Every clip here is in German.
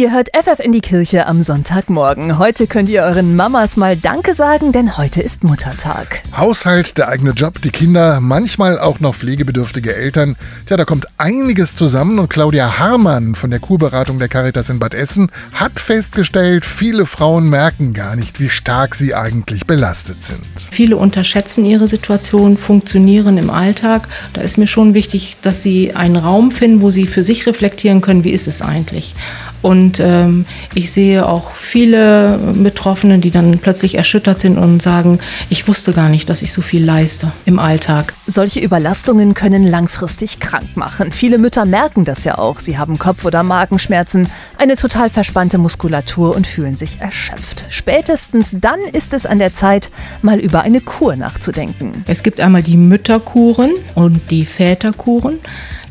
Ihr hört FF in die Kirche am Sonntagmorgen. Heute könnt ihr euren Mamas mal Danke sagen, denn heute ist Muttertag. Haushalt, der eigene Job, die Kinder, manchmal auch noch pflegebedürftige Eltern. Ja, da kommt einiges zusammen und Claudia Harmann von der Kurberatung der Caritas in Bad Essen hat festgestellt, viele Frauen merken gar nicht, wie stark sie eigentlich belastet sind. Viele unterschätzen ihre Situation, funktionieren im Alltag. Da ist mir schon wichtig, dass sie einen Raum finden, wo sie für sich reflektieren können, wie ist es eigentlich. Und ähm, ich sehe auch viele Betroffene, die dann plötzlich erschüttert sind und sagen, ich wusste gar nicht, dass ich so viel leiste im Alltag. Solche Überlastungen können langfristig krank machen. Viele Mütter merken das ja auch. Sie haben Kopf- oder Magenschmerzen, eine total verspannte Muskulatur und fühlen sich erschöpft. Spätestens dann ist es an der Zeit, mal über eine Kur nachzudenken. Es gibt einmal die Mütterkuren und die Väterkuren.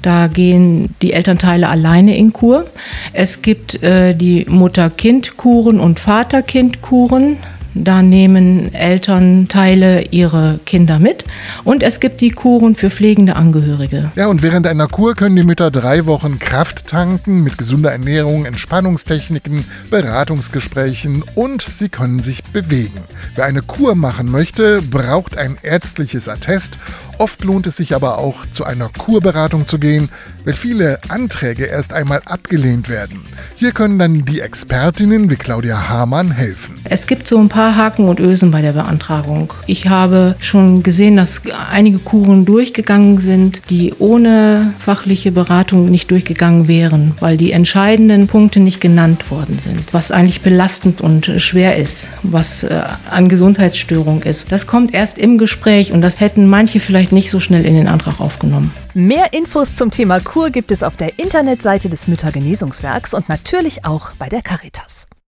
Da gehen die Elternteile alleine in Kur. Es gibt äh, die Mutter-Kind-Kuren und Vater-Kind-Kuren. Da nehmen Elternteile ihre Kinder mit. Und es gibt die Kuren für pflegende Angehörige. Ja, und während einer Kur können die Mütter drei Wochen Kraft tanken mit gesunder Ernährung, Entspannungstechniken, Beratungsgesprächen und sie können sich bewegen. Wer eine Kur machen möchte, braucht ein ärztliches Attest. Oft lohnt es sich aber auch, zu einer Kurberatung zu gehen, weil viele Anträge erst einmal abgelehnt werden. Hier können dann die Expertinnen wie Claudia Hamann helfen. Es gibt so ein paar Haken und Ösen bei der Beantragung. Ich habe schon gesehen, dass einige Kuren durchgegangen sind, die ohne fachliche Beratung nicht durchgegangen wären, weil die entscheidenden Punkte nicht genannt worden sind, was eigentlich belastend und schwer ist, was äh, an Gesundheitsstörung ist. Das kommt erst im Gespräch und das hätten manche vielleicht nicht so schnell in den Antrag aufgenommen. Mehr Infos zum Thema Kur gibt es auf der Internetseite des Müttergenesungswerks und natürlich auch bei der Caritas.